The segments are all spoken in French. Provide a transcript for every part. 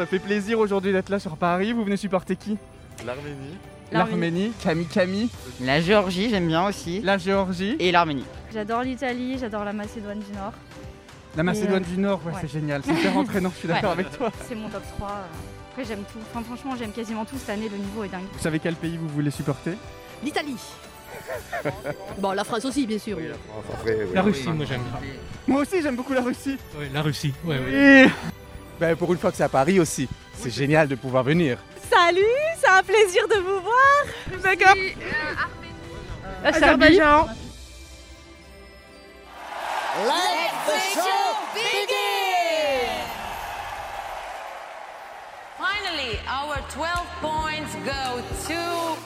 Ça fait plaisir aujourd'hui d'être là sur Paris. Vous venez supporter qui? L'Arménie. L'Arménie, Camille Camille, La Géorgie, j'aime bien aussi. la Géorgie, Et l'Arménie. J'adore l'Italie, j'adore la Macédoine du Nord. la Macédoine euh, du Nord. Ouais, ouais. c'est génial. C'est hyper entraînant. Je suis d'accord avec toi. C'est mon top 3. euh. Après, j'aime tout. Enfin, franchement, j'aime quasiment tout cette année. Le niveau est dingue. Vous savez quel pays vous voulez supporter? L'Italie. bon, la France aussi, bien sûr. Après, oui. La Russie, moi j'aime bien. Moi aussi, j'aime beaucoup la Russie. La Russie, ouais, ouais. Ben, pour une fois que c'est à Paris aussi. C'est génial de pouvoir venir. Salut, c'est un plaisir de vous voir. D'accord. Azerbaïdjan. Finally, our 12 points go to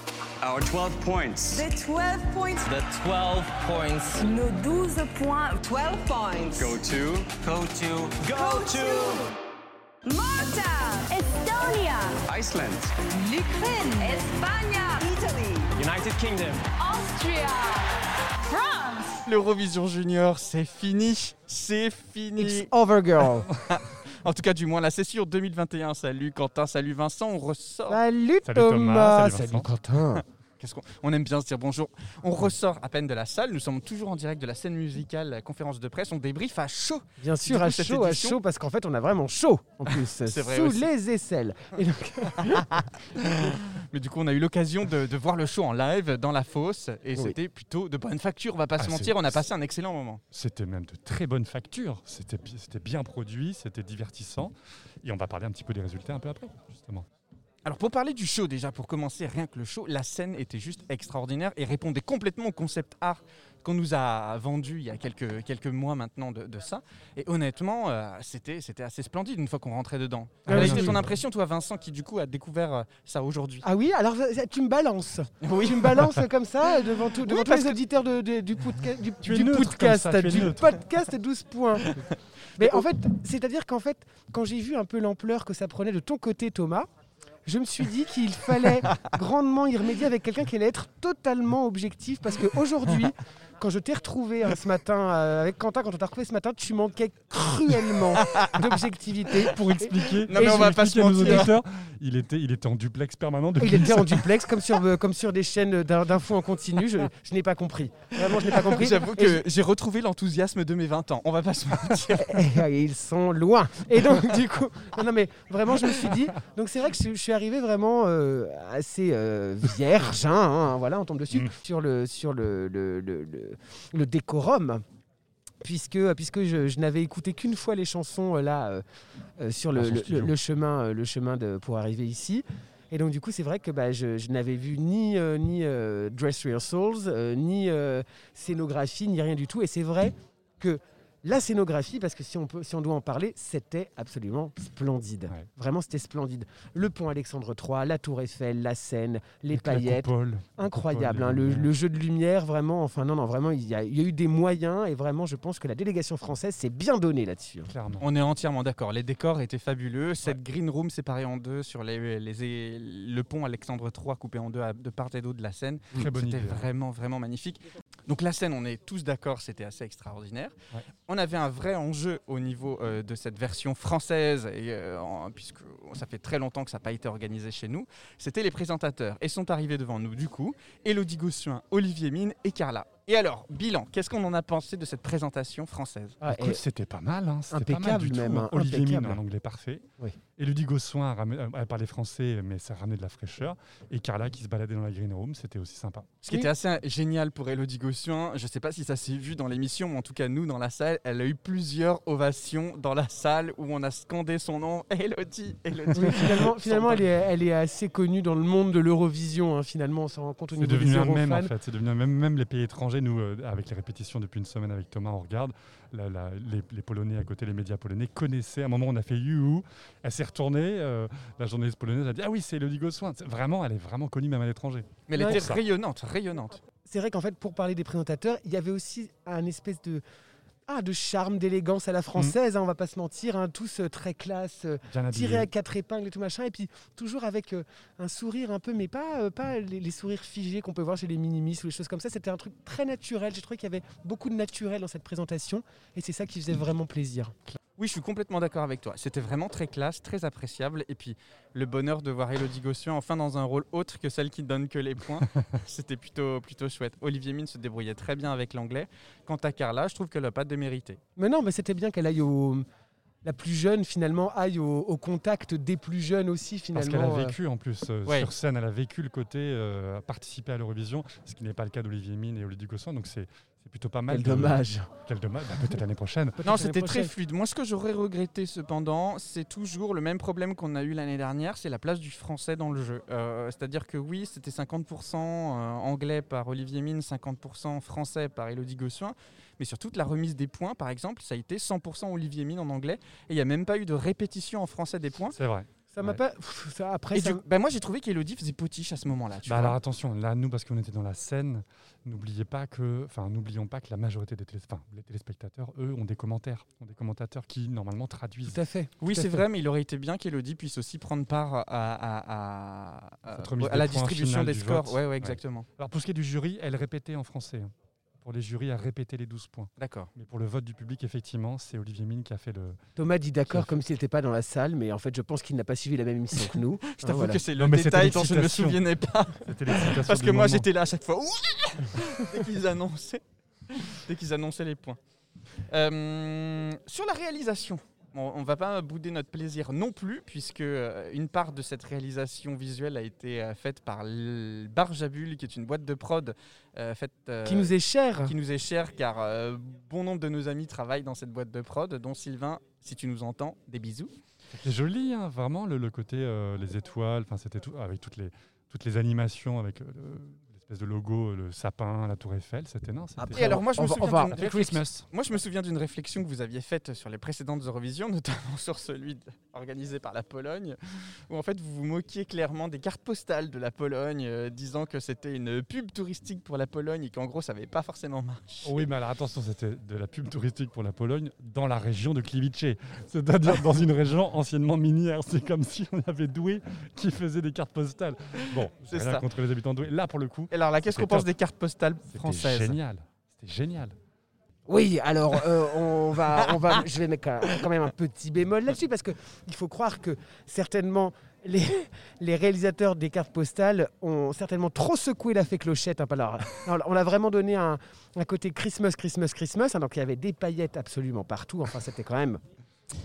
Our 12 points. The 12 points. The 12 points Nos 12 points. 12 points. go to. Go to. Go to. Malta. Estonia. Iceland. L'Ukraine, Espagne, Italy. United Kingdom. Austria, France. l'Eurovision Junior, c'est fini. C'est fini. over, girl. En tout cas, du moins la session 2021. Salut Quentin, salut Vincent. On ressort. Salut, Salut Thomas. Thomas, salut Salut. Quentin. Qu'est-ce qu'on on aime bien se dire bonjour. On ressort à peine de la salle. Nous sommes toujours en direct de la scène musicale, la conférence de presse. On débriefe à chaud. Bien sûr, à chaud, à chaud, parce qu'en fait, on a vraiment chaud, en plus, sous aussi. les aisselles. Et donc, Mais du coup, on a eu l'occasion de, de voir le show en live dans la fosse et Oui. c'était plutôt de bonne facture. On va pas Ah, se mentir, on a passé un excellent moment. C'était même de très bonne facture. C'était bien produit, c'était divertissant. Et on va parler un petit peu des résultats un peu après, justement. Alors pour parler du show déjà, pour commencer, rien que le show, la scène était juste extraordinaire et répondait complètement au concept art qu'on nous a vendu il y a quelques, quelques mois maintenant de, de ça. Et honnêtement, euh, c'était c'était assez splendide une fois qu'on rentrait dedans. Ah Quelle oui, a été oui. ton impression, toi Vincent, qui du coup a découvert euh, ça aujourd'hui ah oui, alors euh, tu me balances. Oui. Tu me balances comme ça devant, tout, devant tous les auditeurs de, de- du, podca- du, neutre podcast. ça, du neutre. podcast 12 points. Mais en fait, c'est-à-dire qu'en fait, quand j'ai vu un peu l'ampleur que ça prenait de ton côté, Thomas, je me suis dit qu'il fallait grandement y remédier avec quelqu'un qui allait être totalement objectif. Parce qu'aujourd'hui, quand je t'ai retrouvé hein, ce matin euh, avec Quentin, quand on t'a retrouvé ce matin, tu manquais cruellement d'objectivité. Pour expliquer, Non, mais on va pas se mentir. auditeurs, il était, il était en duplex permanent depuis Il était en duplex comme sur, euh, comme sur des chaînes d'in- d'infos en continu. Je, je n'ai pas compris. Vraiment, je n'ai pas compris. J'avoue que j'ai retrouvé l'enthousiasme de mes 20 ans. On va pas se mentir. Et ils sont loin. Et donc, du coup, non, non, mais vraiment, je me suis dit. Donc, c'est vrai que je, je suis arrivé vraiment euh, assez euh, vierge, hein, hein, voilà, on tombe dessus, Mm. sur, le, sur le, le, le- le- le décorum. Puisque, puisque je, je n'avais écouté qu'une fois les chansons euh, là euh, euh, sur le, le chemin, euh, le chemin de, pour arriver ici. Et donc du coup, c'est vrai que bah, je, je n'avais vu ni, euh, ni euh, dress rehearsals, euh, ni euh, scénographie, ni rien du tout. Et c'est vrai que la scénographie, parce que si on, peut, si on doit en parler, c'était absolument splendide. Ouais. Vraiment, c'était splendide. Le pont Alexandre III, la tour Eiffel, la Seine, les Avec paillettes. coupole. Incroyable, coupole, hein, les le, jeu de lumière, vraiment. Enfin, non, non, vraiment, il y, a, il y a eu des moyens et vraiment, je pense que la délégation française s'est bien donnée là-dessus. hein. Clairement. On est entièrement d'accord. Les décors étaient fabuleux. Cette green room séparée en deux sur les, les- le pont Alexandre III coupé en deux à- de part et d'autre de la Seine. Très bonne C'était idée. vraiment, vraiment magnifique. Donc la scène, on est tous d'accord, c'était assez extraordinaire. Ouais. On avait un vrai enjeu au niveau euh, de cette version française, et, euh, en- puisque ça fait très longtemps que ça n'a pas été organisé chez nous. C'était les présentateurs. Et sont arrivés devant nous, du coup, Elodie Gossuin, Olivier Mine et Carla. Et alors, bilan, qu'est-ce qu'on en a pensé de cette présentation française? Ah, c'était pas mal. Hein. C'était pas mal Impeccable du même, hein. hein, Olivier impeccable. Mine, un anglais parfait. Oui. Elodie Gossuin a, parlé français, mais ça ramenait de la fraîcheur. Et Carla qui se baladait dans la green room, c'était aussi sympa. Ce qui Oui. était assez génial pour Elodie Gossuin, je ne sais pas si ça s'est vu dans l'émission, mais en tout cas nous dans la salle, elle a eu plusieurs ovations dans la salle où on a scandé son nom, Elodie, Elodie. Oui, finalement, elle, est, elle est assez connue dans le monde de l'Eurovision. hein, finalement, on s'en rend compte au C'est niveau devenu des un mème en fait. C'est devenu un mème. Même les pays étrangers, nous, euh, avec les répétitions depuis une semaine avec Thomas, on regarde. La- la- les, les Polonais à côté, les médias polonais connaissaient. À un moment, on a fait You. Elle s'est retournée. euh, la journaliste polonaise a dit Ah oui, c'est Elodie Gossuin. C'est- Vraiment, elle est vraiment connue même à l'étranger. Mais elle Ouais. était rayonnante, rayonnante. C'est vrai qu'en fait, pour parler des présentateurs, il y avait aussi un espèce de, ah, de charme, d'élégance à la française, hein, on va pas se mentir, hein, tous euh, très classe, euh, tirés à quatre épingles et tout machin, et puis toujours avec euh, un sourire un peu, mais pas, euh, pas les, les sourires figés qu'on peut voir chez les minimis ou les choses comme ça. C'était un truc très naturel. J'ai trouvé qu'il y avait beaucoup de naturel dans cette présentation, et c'est ça qui faisait vraiment plaisir. Oui, je suis complètement d'accord avec toi. C'était vraiment très classe, très appréciable. Et puis, le bonheur de voir Elodie Gossuin enfin dans un rôle autre que celle qui donne que les points, c'était plutôt, plutôt chouette. Olivier Mine se débrouillait très bien avec l'anglais. Quant à Carla, je trouve qu'elle n'a pas démérité. Mais non, mais c'était bien qu'elle aille au. La plus jeune, finalement, aille au, au contact des plus jeunes aussi, Parce finalement. qu'elle a euh. vécu en plus euh, Ouais. sur scène, elle a vécu le côté euh, participer à l'Eurovision, ce qui n'est pas le cas d'Olivier Mine et Olivier Gossuin, donc c'est c'est plutôt pas mal. Quel de- dommage. Quel dommage, Bah, peut-être l'année prochaine. Non, c'était très fluide. Moi, ce que j'aurais regretté cependant, c'est toujours le même problème qu'on a eu l'année dernière, c'est la place du français dans le jeu. Euh, C'est-à-dire que oui, c'était 50% euh, anglais par Olivier Mine, 50% français par Elodie Gossuin. Mais sur toute la remise des points, par exemple, ça a été 100% Olivier Mine en anglais. Et il n'y a même pas eu de répétition en français des points. C'est vrai. Ça m'a Ouais. pas. Pff, ça, après, ça- du- bah, moi, j'ai trouvé qu'Elodie faisait potiche à ce moment-là. Bah alors attention, là nous parce qu'on était dans la scène, n'oubliez pas que, enfin n'oublions pas que la majorité des télé- enfin, les téléspectateurs, eux, ont des commentaires, ont des commentateurs qui normalement traduisent. Tout à fait. Oui, c'est vrai, mais il aurait été bien qu'Elodie puisse aussi prendre part à, à- à- Cette remise à la distribution des scores. Ouais, ouais, Ouais. exactement. Alors pour ce qui est du jury, elle répétait en français. Pour les jurys, elle répétait les 12 points. D'accord. Mais pour le vote du public, effectivement, c'est Olivier Mine qui a fait le. Thomas dit d'accord comme s'il n'était pas dans la salle, mais en fait, je pense qu'il n'a pas suivi la même émission que nous. Je Hein, t'avoue voilà. que c'est Non, le c'était détail dont je ne me souvenais pas. Parce que moi, j'étais là à chaque fois. Dès qu'ils annonçaient, dès qu'ils annonçaient les points. Euh, sur la réalisation, on ne va pas bouder notre plaisir non plus, puisque euh, une part de cette réalisation visuelle a été euh, faite par Barjabul, qui est une boîte de prod euh, faite, euh, Qui nous est cher. qui nous est chère, car euh, bon nombre de nos amis travaillent dans cette boîte de prod, dont Sylvain, si tu nous entends, des bisous. C'était joli, hein, vraiment, le, le côté, euh, les étoiles, enfin, c'était tout, avec toutes les, toutes les animations, avec euh, le- l'espèce de logo, le sapin, la tour Eiffel, c'était non, Après, alors moi, je on me souviens va- Christmas. Moi, je me souviens d'une réflexion que vous aviez faite sur les précédentes Eurovisions, notamment sur celui de- organisé par la Pologne, où en fait vous vous moquiez clairement des cartes postales de la Pologne, euh, disant que c'était une pub touristique pour la Pologne et qu'en gros ça n'avait pas forcément marché. Oui, mais alors attention, c'était de la pub touristique pour la Pologne dans la région de Klivice, c'est-à-dire dans une région anciennement minière. C'est comme si on avait Douai qui faisait des cartes postales. Bon, C'est ça. contre les habitants de Douai. Là, pour le coup, alors là, qu'est-ce qu'on pense des cartes postales c'était françaises génial. C'était génial. Oui, alors euh, on va, on va, je vais mettre un- quand même un petit bémol là-dessus parce que il faut croire que certainement les, les réalisateurs des cartes postales ont certainement trop secoué la fée clochette. hein. Non, on a vraiment donné un, un côté Christmas, Christmas, Christmas. hein, donc il y avait des paillettes absolument partout. Enfin, c'était quand même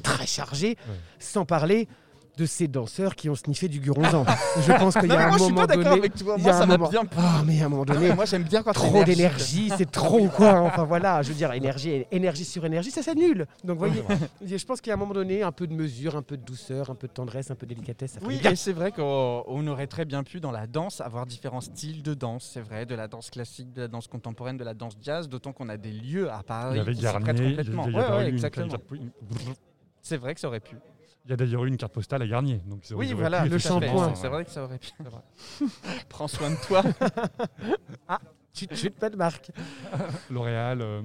très chargé, sans parler de ces danseurs qui ont sniffé du guronzan. Je pense qu'il y a un moi je suis moment pas d'accord donné. moi a un ça m'a moment- bien. Ah, mais à un moment donné, moi j'aime bien quand trop d'énergie, c'est trop quoi. Enfin voilà, je veux dire, énergie, énergie sur énergie, ça s'annule. Donc voyez, je pense qu'il y a un moment donné, un peu de mesure, un peu de douceur, un peu de tendresse, un peu de délicatesse. Ça Oui, bien. et c'est vrai qu'on on aurait très bien pu, dans la danse, avoir différents styles de danse. C'est vrai, de la danse classique, de la danse contemporaine, de la danse jazz, d'autant qu'on a des lieux à Paris Il y avait qui s'y prêtent Garnier. complètement. il y a Ouais, exactement. C'est vrai que ça aurait pu. Il y a d'ailleurs eu une carte postale à Garnier. Donc Oui, voilà, le shampoing. C'est vrai que ça aurait pu. Prends soin de toi. Chut, chut, pas de marque. L'Oréal. euh,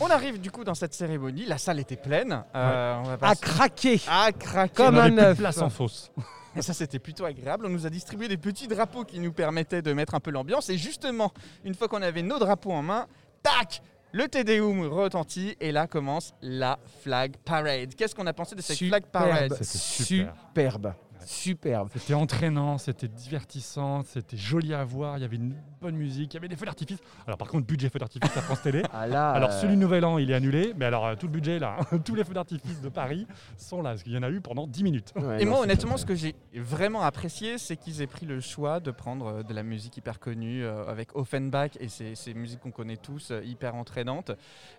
On arrive du coup dans cette cérémonie. La salle était pleine. Euh, on va pas À craquer. à craquer. Comme on un œuf. place en fosse. Et ça, c'était plutôt agréable. On nous a distribué des petits drapeaux qui nous permettaient de mettre un peu l'ambiance. Et justement, une fois qu'on avait nos drapeaux en main, tac le Tédéum retentit et là commence la flag parade. Qu'est-ce qu'on a pensé de cette flag parade C'était super. Superbe. Superbe. C'était entraînant, c'était divertissant, c'était joli à voir, il y avait une bonne musique, il y avait des feux d'artifice. Alors par contre, budget feux d'artifice à France Télé. Ah là, Alors euh, celui du Nouvel An, il est annulé, mais alors euh, tout le budget là, tous les feux d'artifice de Paris sont là, parce qu'il y en a eu pendant 10 minutes. ouais, Et non, moi, honnêtement, ce que j'ai vraiment apprécié, c'est qu'ils aient pris le choix de prendre euh, de la musique hyper connue euh, avec Offenbach et ces, ces musiques qu'on connaît tous, euh, hyper entraînantes.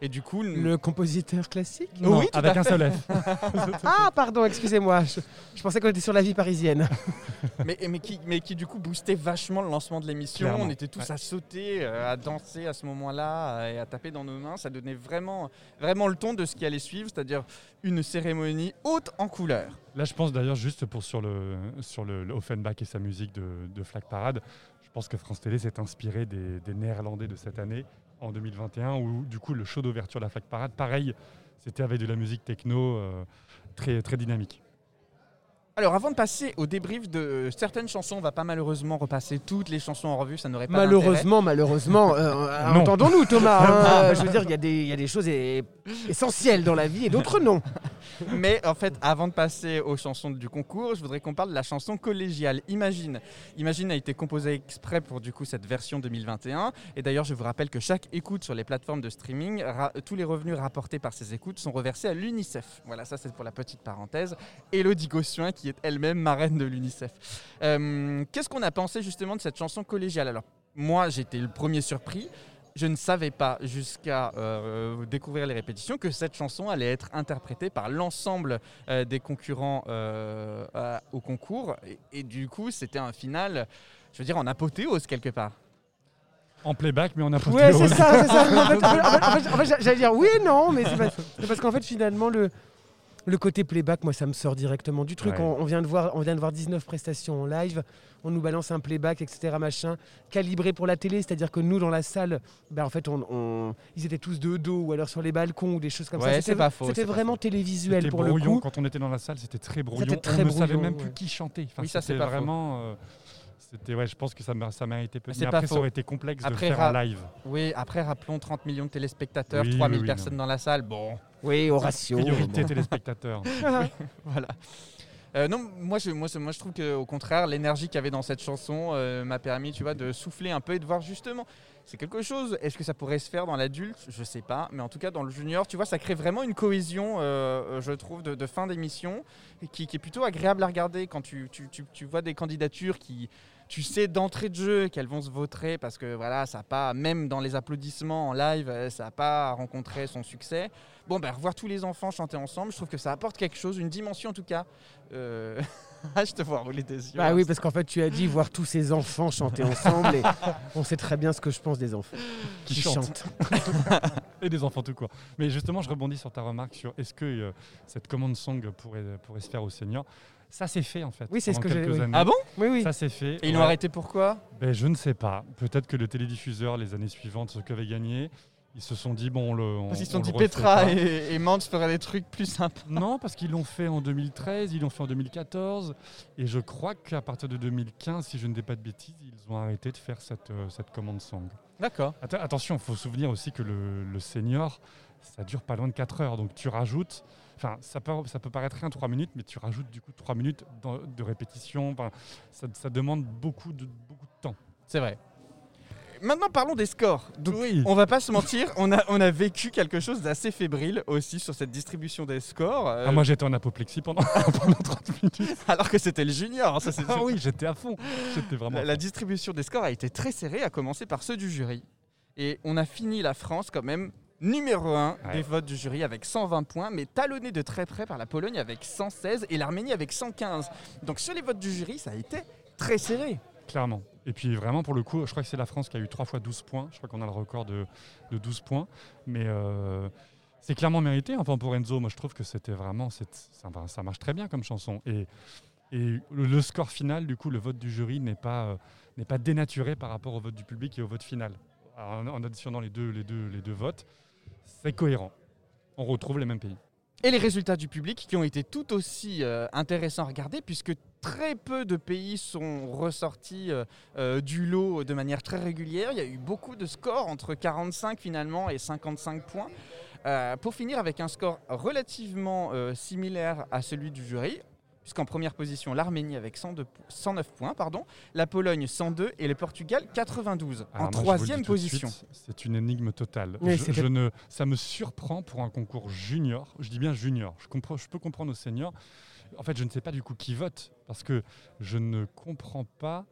Et du coup, Le compositeur classique Non, Oui, tout avec à un fait. seul F. Ah, pardon, excusez-moi. Je, je pensais qu'on était sur la vie parisienne. mais, mais qui, mais qui du coup boostait vachement le lancement de l'émission. On était tous à sauter, euh, à danser à ce moment-là euh, et à taper dans nos mains. Ça donnait vraiment, vraiment le ton de ce qui allait suivre, c'est-à-dire une cérémonie haute en couleurs. Là, je pense d'ailleurs, juste pour sur le, sur le, le Offenbach et sa musique de, de Flag Parade, je pense que France Télé s'est inspiré des, des Néerlandais de cette année, en 2021, où du coup, le show d'ouverture de la Flag Parade, pareil, c'était avec de la musique techno euh, très, très dynamique. Alors avant de passer au débrief de euh, certaines chansons, on va pas malheureusement repasser toutes les chansons en revue, ça n'aurait pas Malheureusement, malheureusement, euh, entendons-nous Thomas. hein. je veux dire, il y, a des- il y a des choses essentielles dans la vie et d'autres non. Mais en fait, avant de passer aux chansons du concours, je voudrais qu'on parle de la chanson collégiale. Imagine. Imagine a été composée exprès pour du coup cette version 2021. Et d'ailleurs, je vous rappelle que chaque écoute sur les plateformes de streaming, tous les revenus rapportés par ces écoutes sont reversés à l'UNICEF. Voilà, ça c'est pour la petite parenthèse. Elodie Gossuin, qui est elle-même marraine de l'UNICEF. Euh, Qu'est-ce qu'on a pensé justement de cette chanson collégiale? Alors, moi, j'étais le premier surpris. Je ne savais pas jusqu'à euh, découvrir les répétitions que cette chanson allait être interprétée par l'ensemble euh, des concurrents euh, à- au concours. Et, et du coup, c'était un final, je veux dire, en apothéose quelque part. En playback, mais on a pas Ouais, c'est ça, c'est ça. En fait, en fait- en fait- en fait, j'allais dire oui et non, mais c'est parce, c'est parce qu'en fait, finalement, le, le côté playback, moi, ça me sort directement du truc. Ouais. On, on vient de voir, on vient de voir 19 prestations en live. On nous balance un playback, etc., machin, calibré pour la télé. C'est-à-dire que nous, dans la salle, ben, en fait, on, on- ils étaient tous de dos ou alors sur les balcons ou des choses comme Ouais, ça. c'est pas faux, C'était pas vraiment faux. télévisuel C'était pour brouillon. le coup. Quand on était dans la salle, c'était très brouillon. C'était très on ne savait même plus qui chantait. Enfin, Oui, ça, c'est c'était pas faux. vraiment. euh, c'était, ouais, je pense que ça, ça méritait peu. C'est Mais pas après, ça aurait été complexe Après, de le faire en live. Oui, après, rappelons 30 millions de téléspectateurs, Oui, 3000 oui, oui, personnes dans la salle. Bon, Oui, au ratio. Priorité bon. téléspectateurs. voilà. Euh, non, moi je, moi, je- moi, je trouve qu'au contraire, l'énergie qu'il y avait dans cette chanson euh, m'a permis, tu vois, de souffler un peu et de voir justement. C'est quelque chose. Est-ce que ça pourrait se faire dans l'adulte? Je sais pas, mais en tout cas dans le junior, tu vois, ça crée vraiment une cohésion, euh, je trouve, de, fin d'émission, qui, est plutôt agréable à regarder quand tu, tu- tu- tu vois des candidatures qui, tu sais d'entrée de jeu qu'elles vont se vautrer parce que voilà, ça a pas, même dans les applaudissements en live, euh, ça n'a pas rencontré son succès. Bon, ben, revoir tous les enfants chanter ensemble, je trouve que ça apporte quelque chose, une dimension en tout cas. Euh, Ah, je te vois rouler des yeux. Bah oui, parce qu'en fait, tu as dit voir tous ces enfants chanter ensemble et on sait très bien ce que je pense des enfants Qui chantent. et des enfants tout court. Mais justement, je rebondis sur ta remarque sur est-ce que euh, cette commande song pourrait, pourrait se faire au senior. Ça s'est fait en fait. Oui, c'est ce que j'ai- oui. Ah bon? Oui, oui. Ça s'est fait. Et ils l'ont ouais. arrêté pourquoi? Ben, je ne sais pas. Peut-être que le télédiffuseur, les années suivantes, ce qu'avait gagné, ils se sont dit, bon, on le. on- Parce qu'ils se sont on dit Petra et, et Mance feraient des trucs plus sympas. Non, parce qu'ils l'ont fait en 2013, ils l'ont fait en 2014. Et je crois qu'à partir de 2015, si je ne dis pas de bêtises, ils ont arrêté de faire cette, euh, cette commande song. D'accord. Attention, il faut se souvenir aussi que le, le senior, ça dure pas loin de 4 heures. Donc tu rajoutes. Enfin, ça peut, ça peut paraître rien 3 minutes, mais tu rajoutes du coup 3 minutes de répétition. Enfin, ça, ça demande beaucoup de, beaucoup de temps. C'est vrai. Maintenant, parlons des scores. Donc, Oui. on va pas se mentir, on a, on a vécu quelque chose d'assez fébrile aussi sur cette distribution des scores. euh, Ah, moi j'étais en apoplexie pendant, pendant 30 minutes. alors que c'était le junior. hein, Ça, c'est Ah oui, j'étais à fond. J'étais vraiment. La, distribution des scores a été très serrée, à commencer par ceux du jury. Et on a fini la France quand même numéro 1 Ouais. des votes du jury avec 120 points, mais talonné de très près par la Pologne avec 116 et l'Arménie avec 115. Donc sur les votes du jury, ça a été très serré. Clairement. Et puis vraiment, pour le coup, je crois que c'est la France qui a eu 3 fois 12 points. Je crois qu'on a le record de, de 12 points. Mais euh, c'est clairement mérité. Enfin, pour Enzo, moi je trouve que c'était vraiment. Ça, marche très bien comme chanson. Et, le, score final, du coup, le vote du jury n'est pas, euh, pas dénaturé par rapport au vote du public et au vote final. En, en additionnant les deux, les, deux, les deux votes, c'est cohérent. On retrouve les mêmes pays. Et les résultats du public qui ont été tout aussi euh, intéressants à regarder puisque très peu de pays sont ressortis euh, euh, du lot de manière très régulière. Il y a eu beaucoup de scores entre 45 finalement et 55 points. Pour finir avec un score relativement similaire à celui du jury, puisqu'en première position l'Arménie avec 102 po- 109 points, pardon, la Pologne 102 et le Portugal 92 Alors en troisième position. C'est une énigme totale. Oui, Je- c'était- je ne, ça me surprend pour un concours junior. Je dis bien junior. Je, comprends, je peux comprendre aux seniors. En fait, je ne sais pas du coup qui vote parce que je ne comprends pas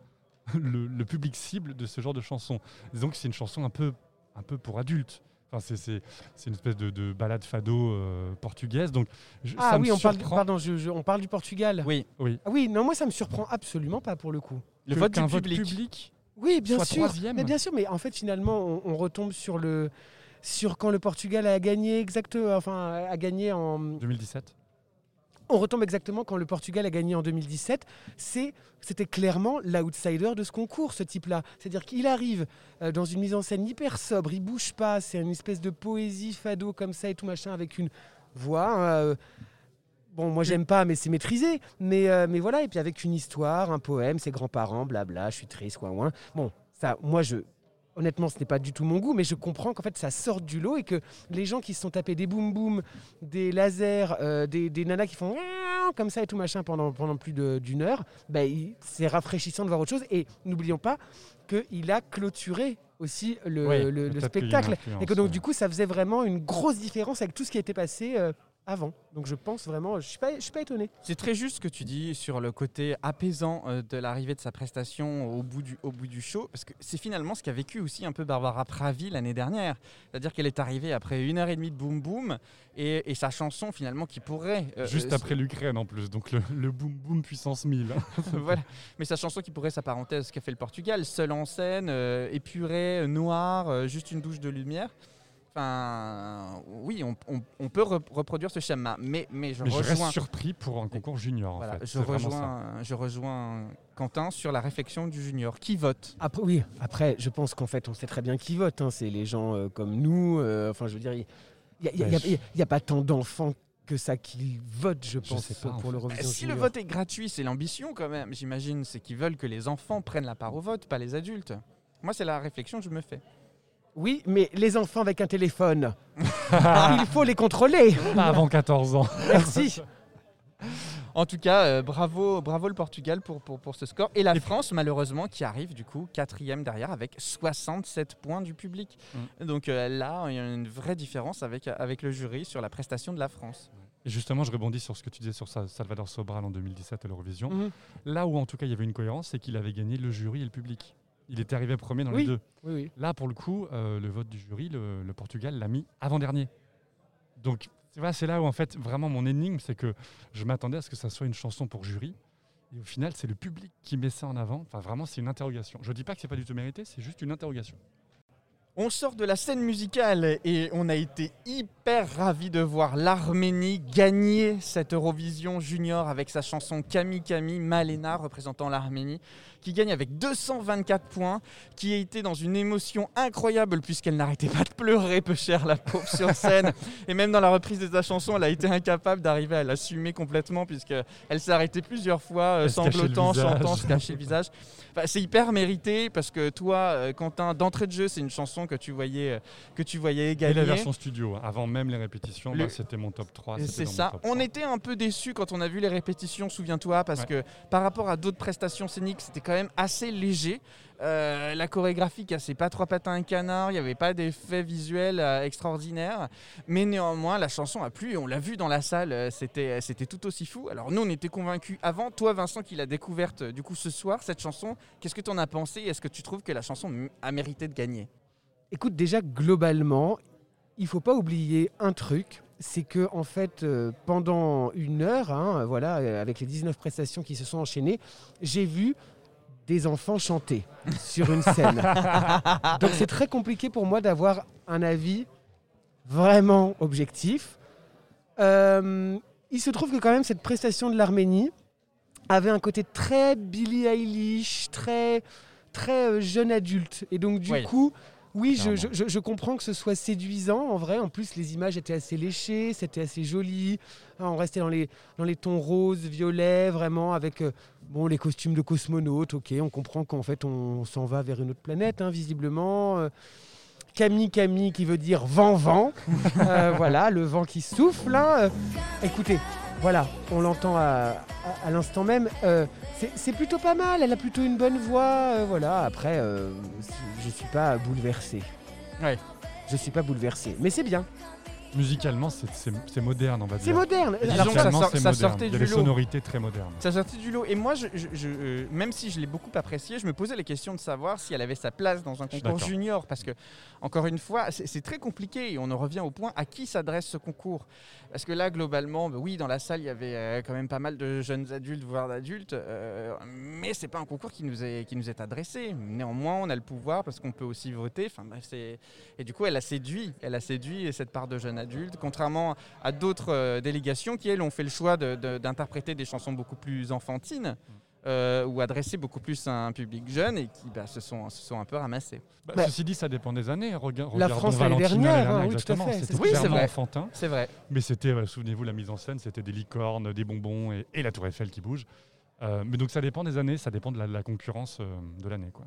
le, le public cible de ce genre de chanson. Disons que c'est une chanson un peu, un peu pour adultes. Enfin, c'est, c'est- c'est une espèce de, de balade fado euh, portugaise. Donc, je- Ah ça oui, me on parle, surprend. pardon, je- je- on parle du Portugal. Oui, Oui. Ah oui, non, moi ça me surprend absolument pas pour le coup. le Que- vote du public. public. Oui, bien Soit sûr. troisième. Mais bien sûr, mais en fait finalement on, on retombe sur le sur quand le Portugal a gagné exactement, enfin a gagné en 2017. On retombe exactement quand le Portugal a gagné en 2017. C'est, c'était clairement l'outsider de ce concours, ce type-là. C'est-à-dire qu'il arrive euh, dans une mise en scène hyper sobre, il bouge pas, c'est une espèce de poésie fado comme ça et tout machin avec une voix. hein, euh, Bon, moi j'aime pas, mais c'est maîtrisé. Mais, euh, mais voilà, et puis avec une histoire, un poème, ses grands-parents, blabla, je suis triste, quoi, ouin. Bon, ça, moi je. Honnêtement, ce n'est pas du tout mon goût, mais je comprends qu'en fait ça sort du lot et que les gens qui se sont tapés des boum boum, des lasers, euh, des, des nanas qui font comme ça et tout machin pendant, pendant plus d'une heure, il- c'est rafraîchissant de voir autre chose. Et n'oublions pas qu'il a clôturé aussi le, Oui, spectacle. Et que donc ouais. du coup, ça faisait vraiment une grosse différence avec tout ce qui était passé euh, avant. Donc je pense vraiment, je suis pas, je suis pas étonné. C'est très juste ce que tu dis sur le côté apaisant euh, de l'arrivée de sa prestation au bout du, au bout du show, parce que c'est finalement ce qu'a vécu aussi un peu Barbara Pravi l'année dernière. C'est-à-dire qu'elle est arrivée après une heure et demie de boom boom, et, et sa chanson finalement qui pourrait... euh, Juste euh, après l'Ukraine en plus, donc le, le boom boom puissance 1000. voilà. Mais sa chanson qui pourrait s'apparenter à ce qu'a fait le Portugal, seul en scène, euh, épuré, euh, noir, euh, juste une douche de lumière. Enfin, oui, on, on- on peut rep- reproduire ce schéma, mais, mais je Mais je rejoins. reste surpris pour un concours junior. en Voilà, fait. je, rejoins, je rejoins Quentin sur la réflexion du junior. Qui vote? Après, oui, après, je pense qu'en fait, on sait très bien qui vote. hein. C'est les gens euh, comme nous. euh, enfin, je veux dire, il n'y a, je- pas tant d'enfants que ça qui votent, je pense, pas, pour l'Eurovision. Bah, Si le vote est gratuit, c'est l'ambition quand même, j'imagine. C'est qu'ils veulent que les enfants prennent la part au vote, pas les adultes. Moi, c'est la réflexion que je me fais. Oui, mais les enfants avec un téléphone, il faut les contrôler. Pas avant 14 ans. Merci. En tout cas, euh, bravo, bravo le Portugal pour, pour, pour ce score. Et la France, malheureusement, qui arrive du coup quatrième derrière avec 67 points du public. Donc euh, là, il y a une vraie différence avec, avec le jury sur la prestation de la France. Et justement, je rebondis sur ce que tu disais sur Sa- Salvador Sobral en 2017 à l'Eurovision. Mhm. Là où en tout cas il y avait une cohérence, c'est qu'il avait gagné le jury et le public. Il était arrivé premier dans les deux. Oui, oui. Là, pour le coup, euh, le vote du jury, le, le Portugal l'a mis avant-dernier. Donc, tu vois, c'est là où en fait vraiment mon énigme, c'est que je m'attendais à ce que ça soit une chanson pour jury. Et au final, c'est le public qui met ça en avant. Enfin, vraiment, c'est une interrogation. Je dis pas que c'est pas du tout mérité, c'est juste une interrogation. On sort de la scène musicale et on a été hyper ravis de voir l'Arménie gagner cette Eurovision Junior avec sa chanson Kami Kami, Malena représentant l'Arménie, qui gagne avec 224 points, qui a été dans une émotion incroyable puisqu'elle n'arrêtait pas de pleurer, peu cher la pauvre sur scène. Et même dans la reprise de sa chanson, elle a été incapable d'arriver à l'assumer complètement puisqu'elle s'est arrêtée plusieurs fois, euh, sanglotant, chantant, se cachait le visage. Enfin, c'est hyper mérité parce que toi, euh, Quentin, d'entrée de jeu, c'est une chanson que tu voyais, euh, que tu voyais Et gagner. la version studio, hein, avant même les répétitions, Le- moi, c'était mon top 3. Et c'était C'est ça. top On 3. était un peu déçus quand on a vu les répétitions, souviens-toi, parce Ouais. que par rapport à d'autres prestations scéniques, c'était quand même assez léger. Euh, la chorégraphie cassait pas trois patins un canard, il n'y avait pas d'effets visuels euh, extraordinaires, mais néanmoins la chanson a plu et on l'a vu dans la salle, euh, c'était c'était tout aussi fou. Alors nous on était convaincus avant, toi Vincent qui l'a découverte du coup ce soir cette chanson, qu'est-ce que tu en as pensé? Est-ce que tu trouves que la chanson a mérité de gagner? Écoute, déjà globalement, il faut pas oublier un truc, c'est que en fait, euh, pendant une heure, hein, voilà, euh, avec les 19 prestations qui se sont enchaînées, j'ai vu des enfants chanter sur une scène. Donc c'est très compliqué pour moi d'avoir un avis vraiment objectif. Euh, il se trouve que quand même cette prestation de l'Arménie avait un côté très Billie Eilish, très très euh, jeune adulte. Et donc du Oui. coup, oui, je, je- je- comprends que ce soit séduisant en vrai. En plus, les images étaient assez léchées, c'était assez joli. Hein, on restait dans les, dans les tons roses, violets, vraiment avec euh, bon, les costumes de cosmonautes. Ok, on comprend qu'en fait, on s'en va vers une autre planète, hein, visiblement. Euh, Camille, Camille, qui veut dire vent, vent. Euh, voilà, le vent qui souffle. hein. Écoutez, voilà, on l'entend à, à- à l'instant même. Euh, c'est- c'est plutôt pas mal, elle a plutôt une bonne voix. euh, voilà, après, euh, je suis pas bouleversé. Ouais. Je suis pas bouleversé, mais c'est bien. Musicalement, c'est- moderne, on va dire. C'est moderne. Disons Alors, que ça sort- ça moderne. sortait Il y a du des lot. sonorités très modernes. Ça sortait du lot. Et moi, je, je- je, euh, même si je l'ai beaucoup apprécié, je me posais la question de savoir si elle avait sa place dans un concours junior. Parce que, encore une fois, c'est très compliqué et on en revient au point à qui s'adresse ce concours. Parce que là, globalement, bah oui, dans la salle, il y avait euh, quand même pas mal de jeunes adultes, voire d'adultes. euh, mais c'est pas un concours qui nous, est, qui nous est adressé. Néanmoins, on a le pouvoir parce qu'on peut aussi voter. Enfin, bref, c'est- et du coup, elle a séduit. Elle a séduit cette part de jeunes adultes, contrairement à d'autres euh, délégations qui, elles, ont fait le choix de- de- d'interpréter des chansons beaucoup plus enfantines. euh, ou adressées beaucoup plus à un public jeune et qui bah, se, sont, se sont un peu ramassées. Bah, Bah, ceci dit, ça dépend des années. Rega- La France l'année dernière, hein, oui, tout à exactement. fait, c'est C'était Oui, vrai. enfantin. C'est vrai. Mais c'était, voilà, souvenez-vous, la mise en scène, c'était des licornes, des bonbons et, et la tour Eiffel qui bouge. Euh, mais donc ça dépend des années, ça dépend de la, de la concurrence euh, de l'année. quoi.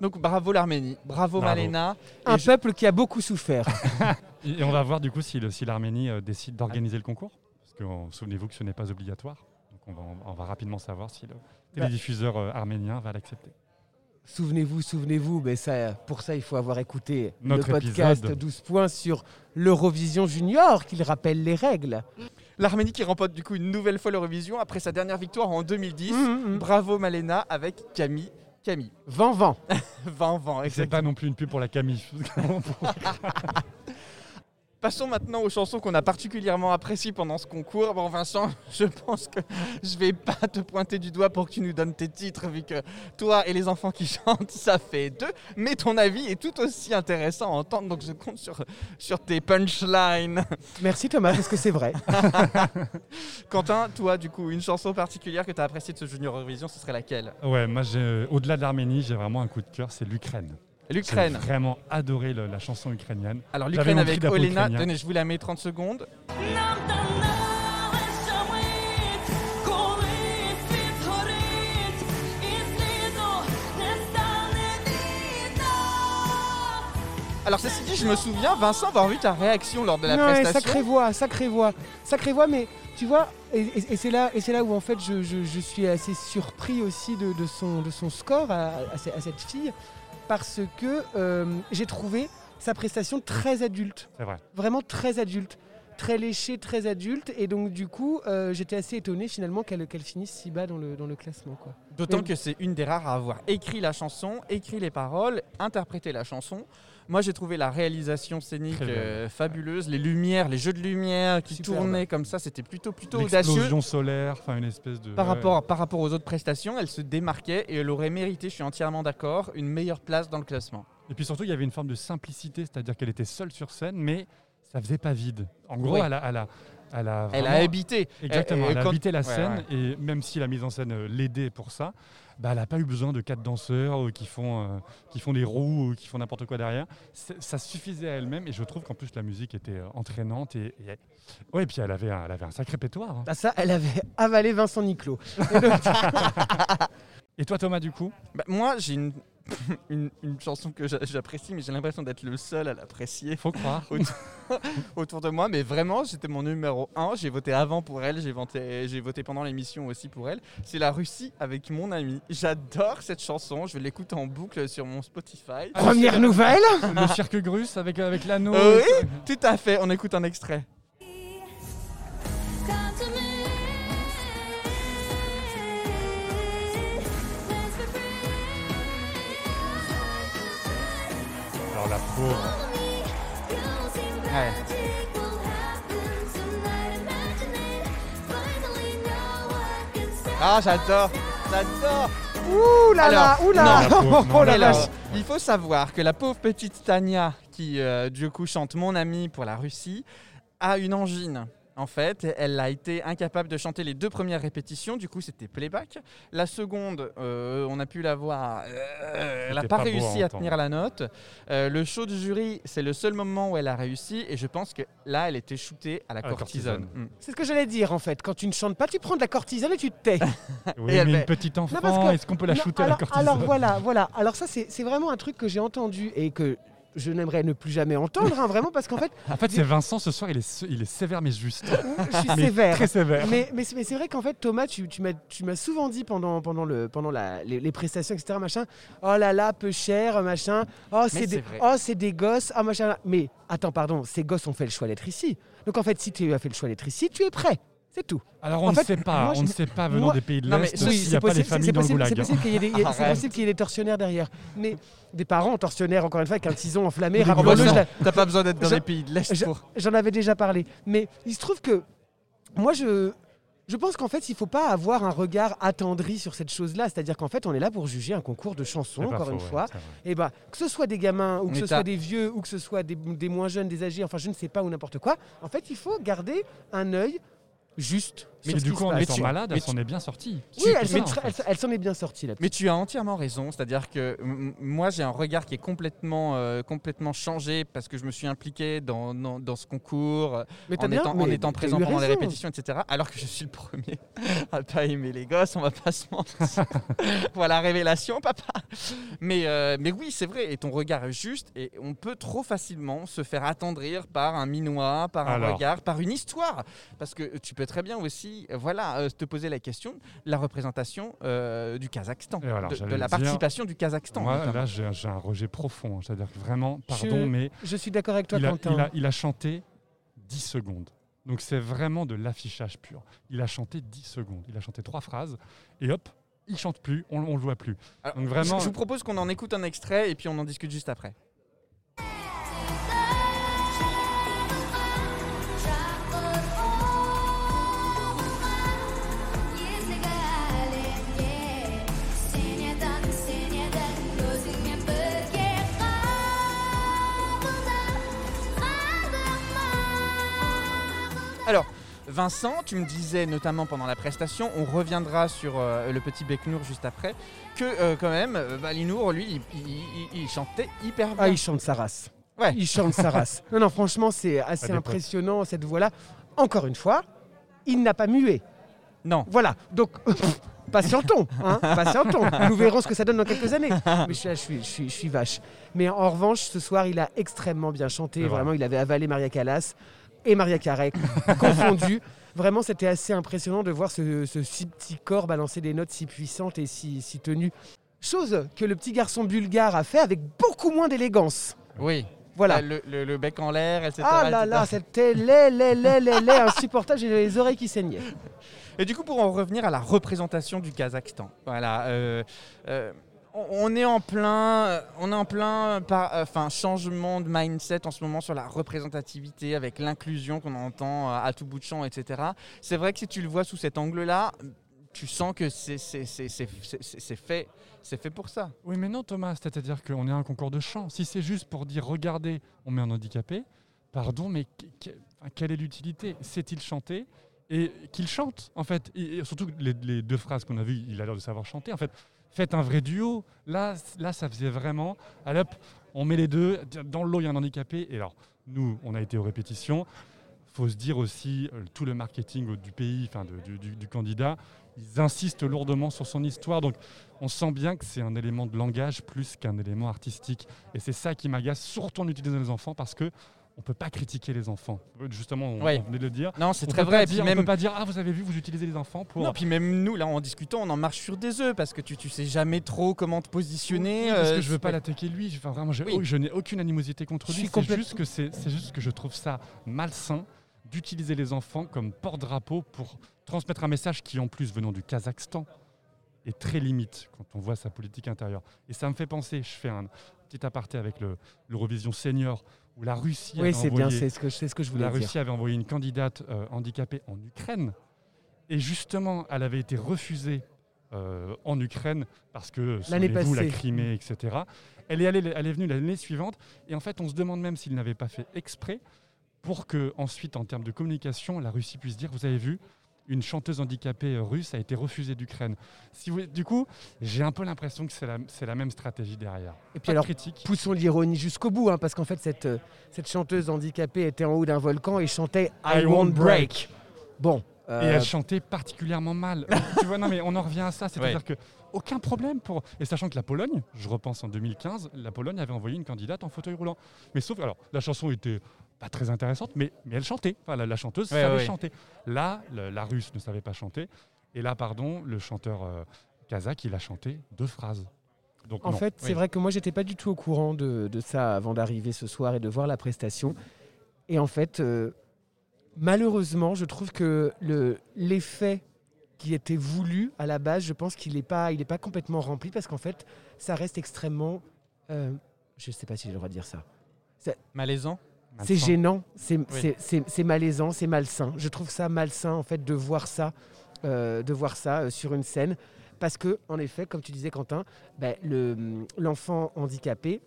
Donc bravo l'Arménie, bravo, Bravo. Malena. Un je- peuple qui a beaucoup souffert. Et, on va voir du coup si, l'Arménie euh, décide d'organiser le concours. Parce que souvenez-vous que ce n'est pas obligatoire. Donc on va, on va rapidement savoir si le télédiffuseur euh, arménien va l'accepter. Souvenez-vous, souvenez-vous, mais ça, pour ça, il faut avoir écouté Notre le podcast épisode. 12 points sur l'Eurovision Junior, qu'il rappelle les règles. L'Arménie qui remporte du coup une nouvelle fois l'Eurovision après sa dernière victoire en 2010. Mhm, mhm. Bravo Malena avec Camille. Camille. Vent, vent. 20 vents, C'est pas non plus une pub pour la Camille. Passons maintenant aux chansons qu'on a particulièrement appréciées pendant ce concours. Bon Vincent, je pense que je vais pas te pointer du doigt pour que tu nous donnes tes titres vu que toi et les enfants qui chantent, ça fait deux. Mais ton avis est tout aussi intéressant à entendre, donc je compte sur, sur tes punchlines. Merci Thomas, est-ce que c'est vrai Quentin, toi du coup, une chanson particulière que tu as appréciée de ce Junior Eurovision, ce serait laquelle? Ouais, moi, j'ai- au-delà de l'Arménie, j'ai vraiment un coup de cœur, c'est l'Ukraine. J'ai L'Ukraine. vraiment adoré le- la chanson ukrainienne. Alors l'Ukraine avec Olena, tenez, je vous la mets 30 secondes. Alors ceci dit, je me souviens, Vincent, avoir vu ta réaction lors de la Non, et prestation. sacrée voix, sacrée voix, sacrée voix, mais tu vois, et, et- et c'est là, et c'est là où en fait je, je- je suis assez surpris aussi de, de son, de son score à, à ce- à cette fille, parce que euh, j'ai trouvé sa prestation très adulte, C'est vrai. vraiment très adulte, très léchée, très adulte, et donc du coup euh, j'étais assez étonné finalement qu'elle finisse si bas dans le, dans le classement. Quoi. D'autant que c'est une des rares à avoir écrit la chanson, écrit les paroles, interprété la chanson. Moi, j'ai trouvé la réalisation scénique euh, fabuleuse, les lumières, les jeux de lumière qui tournaient comme ça, c'était plutôt plutôt audacieux. L'explosion solaire, enfin une espèce de. Par ouais. rapport, par rapport aux autres prestations, elle se démarquait et elle aurait mérité, je suis entièrement d'accord, une meilleure place dans le classement. Et puis surtout, il y avait une forme de simplicité, c'est-à-dire qu'elle était seule sur scène, mais ça faisait pas vide. En gros, Oui. elle a, elle a, elle a Elle a vraiment- habité. Exactement, Et- et elle a quand- habité la Ouais, scène et même si la mise en scène euh, l'aidait pour ça, bah, elle n'a pas eu besoin de quatre danseurs euh, qui, font, euh, qui font des roues, ou qui font n'importe quoi derrière. Ça suffisait à elle-même et je trouve qu'en plus la musique était euh, entraînante et, et, ouais, et puis elle avait un, elle avait un sacré pétoire. hein. Bah ça, elle avait avalé Vincent Niclot. Et donc, Et toi Thomas du coup? Bah, moi, j'ai une, une, une chanson que j'a- j'apprécie, mais j'ai l'impression d'être le seul à l'apprécier Faut croire. autour de moi. Mais vraiment, c'était mon numéro 1. J'ai voté avant pour elle, j'ai voté, j'ai voté pendant l'émission aussi pour elle. C'est La Russie avec mon ami. J'adore cette chanson. Je vais l'écouter en boucle sur mon Spotify. première nouvelle Le cirque Grus avec, avec l'anneau. Euh, oui, tout à fait. On écoute un extrait. Ouais. Ah, j'adore. J'adore. Ouh là là, ouh là non, la pauvre, non, Oh la vache il faut savoir que la pauvre petite Tania, qui euh, du coup chante Mon ami pour la Russie, a une angine. En fait, elle a été incapable de chanter les deux premières répétitions, du coup c'était playback. La seconde, euh, on a pu la voir, euh, elle n'a pas, pas beau à réussi à, tenir la note. Euh, le show du jury, c'est le seul moment où elle a réussi, et je pense que là, elle était shootée à la À cortisone. cortisone. Mm. C'est ce que j'allais dire en fait. Quand tu ne chantes pas, tu prends de la cortisone et tu te tais. Oui, Et elle mais fait- une petite enfant, que- est-ce qu'on peut la Non, shooter à la cortisone alors voilà, voilà. Alors ça, c'est vraiment un truc que j'ai entendu et que je n'aimerais ne plus jamais entendre, hein, vraiment, parce qu'en fait, En fait, c'est Vincent ce soir, il est, il est sévère mais juste. je suis Mais sévère. Très sévère. Mais, mais, c'est- mais c'est vrai qu'en fait, Thomas, tu, tu m'as souvent dit pendant, pendant, le, pendant la, les, les prestations, etc., machin, oh là là, peu cher, machin, oh c'est des, oh, des gosses, ah machin. Mais attends, pardon, ces gosses ont fait le choix d'être ici. Donc en fait, si tu as fait le choix d'être ici, tu es prêt. C'est tout. Alors on En ne fait, sait pas, moi, on ne sait pas venant moi- des pays de l'Est s'il n'y a pas les familles dans le goulag. c'est possible qu'il y ait des, il y a- c'est Arrête. possible qu'il y ait des tortionnaires derrière. Mais des parents tortionnaires, encore une fois, avec un tison enflammé, T'as pas besoin d'être dans les pays de l'Est pour. J'en avais déjà parlé. Mais il se trouve que moi, je, je pense qu'en fait, il ne faut pas avoir un regard attendri sur cette chose-là. C'est-à-dire qu'en fait, on est là pour juger un concours de chansons, encore faux, une ouais, fois. Et bah, que ce soit des gamins, ou que Mais ce soit des vieux, ou que ce soit des, des moins jeunes, des âgés, enfin, je ne sais pas, ou n'importe quoi, en fait, il faut garder un œil juste Mais du coup, étant tu- malade, elle s'en est bien sortie. Oui, elle, s'en- est bien sortie là. Mais tu as entièrement raison, c'est-à-dire que moi j'ai un regard qui est complètement, euh, complètement changé parce que je me suis impliqué dans, dans, dans ce concours, Mais en, bien- étant, mais en étant t'as présent pendant les répétitions, etc. Alors que je suis le premier à pas aimer les gosses, on va pas se mentir. voilà, révélation, papa. Mais, euh, mais oui, c'est vrai, et ton regard est juste, et on peut trop facilement se faire attendrir par un minois, par un Alors. regard, par une histoire. Parce que tu peux très bien aussi, voilà, euh, te poser la question, la représentation euh, du Kazakhstan, alors, de- la dire- participation du Kazakhstan. Moi, là, j'ai j'ai un rejet profond. hein. C'est-à-dire que vraiment, pardon, Je- mais Je suis d'accord avec toi, il a, Quentin. il a- il a chanté 10 secondes. Donc c'est vraiment de l'affichage pur. Il a chanté 10 secondes. Il a chanté trois phrases et hop, il chante plus, on, on le voit plus. Alors, Donc vraiment, je, je vous propose qu'on en écoute un extrait et puis on en discute juste après. Alors, Vincent, tu me disais notamment pendant la prestation, on reviendra sur euh, le petit Beknour juste après, que euh, quand même, euh, Balinour, lui, il, il- il- il chantait hyper bien. Ah, il chante sa race. Ouais. Il chante sa race. Non, non, franchement, c'est assez dépend. impressionnant cette voix-là. Encore une fois, il n'a pas mué. Non. Voilà, donc patientons, hein, patientons. Nous verrons ce que ça donne dans quelques années. Mais je suis, là, je suis, je suis, je suis vache. Mais en revanche, ce soir, il a extrêmement bien chanté. Vraiment, il avait avalé Maria Callas et Maria Carey confondus. Vraiment, c'était assez impressionnant de voir ce, ce si petit corps balancer des notes si puissantes et si, si tenues. Chose que le petit garçon bulgare a fait avec beaucoup moins d'élégance. Oui. Voilà. Ah, Le, le- le bec en l'air, etc. Ah là etc. là, c'était laid, laid, laid, laid, laid, insupportable. J'ai les oreilles qui saignaient. Et du coup, pour en revenir à la représentation du Kazakhstan, voilà, euh, euh, on, est en plein, on est en plein, euh, enfin, changement de mindset en ce moment sur la représentativité avec l'inclusion qu'on entend euh, à tout bout de champ, etc. C'est vrai que si tu le vois sous cet angle-là, tu sens que c'est fait, fait pour ça. Oui, mais non, Thomas, c'est-à-dire qu'on est un concours de chant. Si c'est juste pour dire, regardez, on met un handicapé, pardon, mais quelle est l'utilité? Sait-il chanter? Et qu'il chante, en fait. Surtout, les deux phrases qu'on a vues, il a l'air de savoir chanter. En fait, faites un vrai duo. Là, ça faisait vraiment. Allez hop, on met les deux. Dans le lot, il y a un handicapé. Et alors, nous, on a été aux répétitions. faut se dire aussi, euh, tout le marketing du pays, enfin du- du candidat, ils insistent lourdement sur son histoire. Donc, on sent bien que c'est un élément de langage plus qu'un élément artistique. Et c'est ça qui m'agace, surtout en utilisant les enfants, parce que on peut pas critiquer les enfants. Justement, on, Ouais. on venait de le dire. Non, c'est très vrai. dire- même, On peut pas dire, ah, vous avez vu, vous utilisez les enfants pour. Non, puis même nous, là, en discutant, on en marche sur des œufs parce que tu, tu sais jamais trop comment te positionner. Oui, parce euh, que je veux pas l'attaquer lui. Enfin, vraiment, Oui. je n'ai aucune animosité contre lui. C'est juste que c'est juste que je trouve ça malsain d'utiliser les enfants comme porte-drapeau pour transmettre un message qui, en plus, venant du Kazakhstan, est très limite quand on voit sa politique intérieure. Et ça me fait penser, je fais un petit aparté avec le- l'Eurovision Senior, où la Russie Oui, avait bien, envoyé- c'est ce, que, c'est ce que je voulais la dire. Russie avait envoyé une candidate euh, handicapée en Ukraine. Et justement, elle avait été refusée euh, en Ukraine parce que souvenez-vous, la. Crimée, etc. Elle est, allée- elle est venue l'année suivante. Et en fait, on se demande même s'il n'avait pas fait exprès pour que, ensuite, en termes de communication, la Russie puisse dire Vous avez vu, une chanteuse handicapée euh, russe a été refusée d'Ukraine. Si vous, du coup, j'ai un peu l'impression que c'est la, même stratégie derrière. Et puis Pas alors, critique. poussons l'ironie jusqu'au bout, hein, parce qu'en fait, cette, euh, cette chanteuse handicapée était en haut d'un volcan et chantait I, I won't won't break. Bon. Et euh, elle chantait particulièrement mal. tu vois, non, mais on en revient à ça. C'est-à-dire que aucun problème pour. Et sachant que la Pologne, je repense en 2015, la Pologne avait envoyé une candidate en fauteuil roulant. Mais sauf, alors, la chanson était pas très intéressante, mais, mais elle chantait. Enfin, la, la chanteuse Ouais, savait ouais. chanter. Là, le- la russe ne savait pas chanter. Et là, pardon, le chanteur euh, kazakh, il a chanté deux phrases. Donc, En non. fait, c'est vrai que moi, j'étais pas du tout au courant de, de ça avant d'arriver ce soir et de voir la prestation. Et en fait, euh, malheureusement, je trouve que le- l'effet qui était voulu à la base, je pense qu'il n'est pas, il est pas complètement rempli parce qu'en fait, ça reste extrêmement. euh, je ne sais pas si j'ai le droit de dire ça. malaisant? C'est gênant, c'est malaisant, c'est malsain. Je trouve ça malsain en fait de voir ça, euh, de voir ça euh, sur une scène, parce que en effet, comme tu disais Quentin, ben, le- l'enfant handicapé